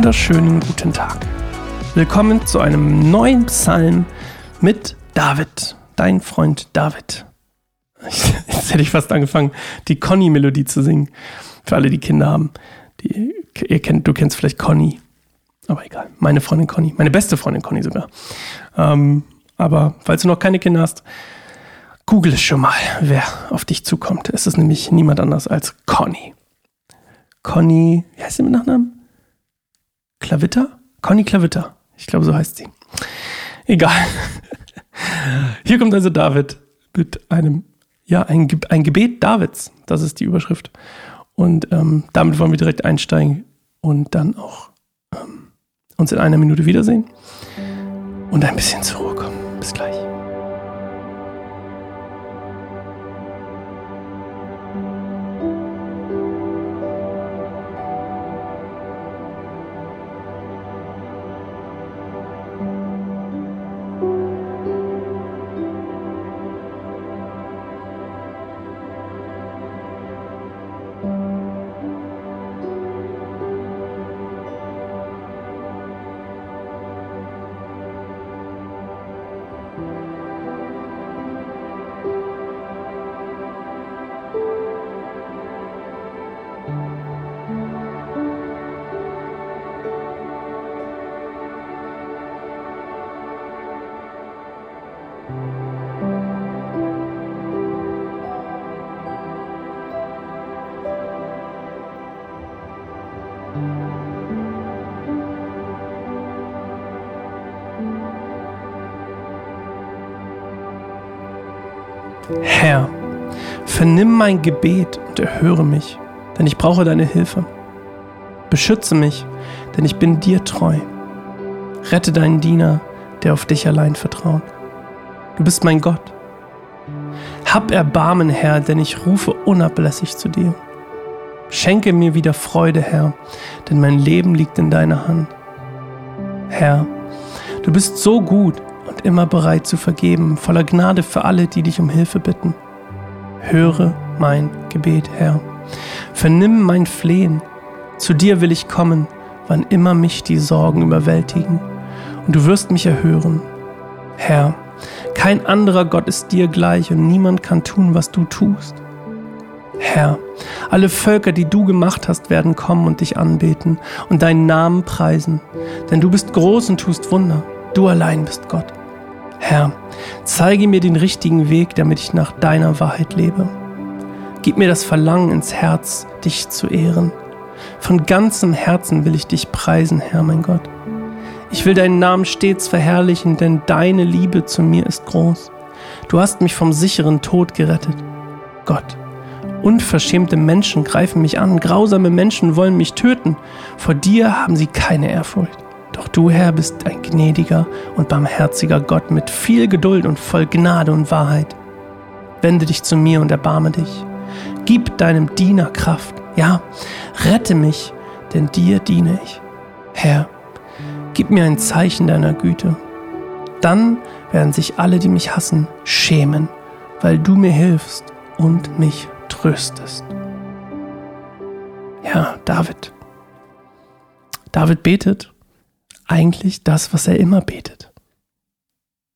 wunderschönen guten Tag. Willkommen zu einem neuen Psalm mit David, dein Freund David. Jetzt hätte ich fast angefangen, die Conny-Melodie zu singen. Für alle, die Kinder haben. Die, ihr kennt, du kennst vielleicht Conny. Aber egal. Meine Freundin Conny. Meine beste Freundin Conny sogar. Ähm, aber falls du noch keine Kinder hast, google es schon mal, wer auf dich zukommt. Es ist nämlich niemand anders als Conny. Conny, wie heißt sie mit Nachnamen? Klavitter? Conny Klavitter. Ich glaube, so heißt sie. Egal. Hier kommt also David mit einem, ja, ein, ein Gebet Davids. Das ist die Überschrift. Und ähm, damit wollen wir direkt einsteigen und dann auch ähm, uns in einer Minute wiedersehen und ein bisschen zur Ruhe kommen. Bis gleich. Herr, vernimm mein Gebet und erhöre mich, denn ich brauche deine Hilfe. Beschütze mich, denn ich bin dir treu. Rette deinen Diener, der auf dich allein vertraut. Du bist mein Gott. Hab Erbarmen, Herr, denn ich rufe unablässig zu dir. Schenke mir wieder Freude, Herr, denn mein Leben liegt in deiner Hand. Herr, du bist so gut immer bereit zu vergeben, voller Gnade für alle, die dich um Hilfe bitten. Höre mein Gebet, Herr. Vernimm mein Flehen. Zu dir will ich kommen, wann immer mich die Sorgen überwältigen. Und du wirst mich erhören. Herr, kein anderer Gott ist dir gleich und niemand kann tun, was du tust. Herr, alle Völker, die du gemacht hast, werden kommen und dich anbeten und deinen Namen preisen, denn du bist groß und tust Wunder. Du allein bist Gott. Herr, zeige mir den richtigen Weg, damit ich nach deiner Wahrheit lebe. Gib mir das Verlangen ins Herz, dich zu ehren. Von ganzem Herzen will ich dich preisen, Herr mein Gott. Ich will deinen Namen stets verherrlichen, denn deine Liebe zu mir ist groß. Du hast mich vom sicheren Tod gerettet. Gott, unverschämte Menschen greifen mich an, grausame Menschen wollen mich töten. Vor dir haben sie keine Ehrfurcht. Doch du, Herr, bist ein gnädiger und barmherziger Gott mit viel Geduld und voll Gnade und Wahrheit. Wende dich zu mir und erbarme dich. Gib deinem Diener Kraft. Ja, rette mich, denn dir diene ich. Herr, gib mir ein Zeichen deiner Güte. Dann werden sich alle, die mich hassen, schämen, weil du mir hilfst und mich tröstest. Ja, David. David betet eigentlich das, was er immer betet.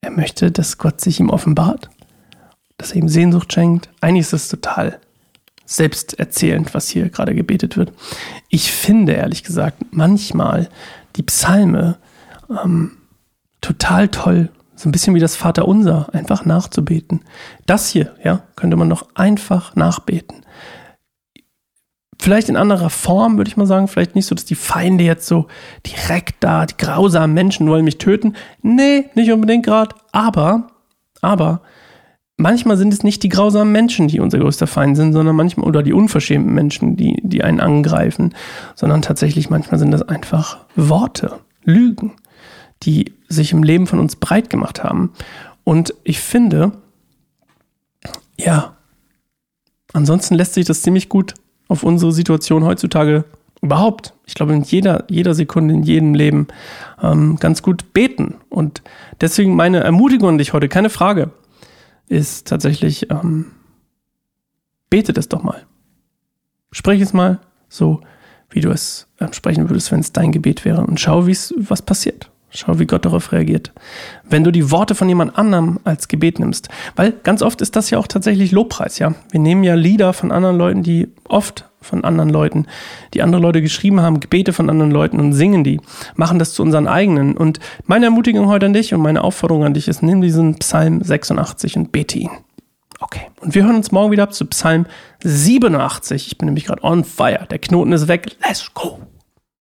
Er möchte, dass Gott sich ihm offenbart, dass er ihm Sehnsucht schenkt. Eigentlich ist es total selbsterzählend, was hier gerade gebetet wird. Ich finde, ehrlich gesagt, manchmal die Psalme ähm, total toll, so ein bisschen wie das Vaterunser, einfach nachzubeten. Das hier, ja, könnte man noch einfach nachbeten. Vielleicht in anderer Form, würde ich mal sagen. Vielleicht nicht so, dass die Feinde jetzt so direkt da, die grausamen Menschen wollen mich töten. Nee, nicht unbedingt gerade. Aber, aber, manchmal sind es nicht die grausamen Menschen, die unser größter Feind sind, sondern manchmal, oder die unverschämten Menschen, die, die einen angreifen, sondern tatsächlich manchmal sind das einfach Worte, Lügen, die sich im Leben von uns breit gemacht haben. Und ich finde, ja, ansonsten lässt sich das ziemlich gut auf unsere Situation heutzutage überhaupt, ich glaube, in jeder, jeder Sekunde, in jedem Leben ähm, ganz gut beten. Und deswegen meine Ermutigung an dich heute, keine Frage, ist tatsächlich, ähm, betet es doch mal. Sprich es mal so, wie du es sprechen würdest, wenn es dein Gebet wäre. Und schau, wie was passiert. Schau, wie Gott darauf reagiert. Wenn du die Worte von jemand anderem als Gebet nimmst, weil ganz oft ist das ja auch tatsächlich Lobpreis, ja. Wir nehmen ja Lieder von anderen Leuten, die oft von anderen Leuten, die andere Leute geschrieben haben, Gebete von anderen Leuten und singen die, machen das zu unseren eigenen. Und meine Ermutigung heute an dich und meine Aufforderung an dich ist, nimm diesen Psalm 86 und bete ihn. Okay. Und wir hören uns morgen wieder ab zu Psalm 87. Ich bin nämlich gerade on fire. Der Knoten ist weg. Let's go.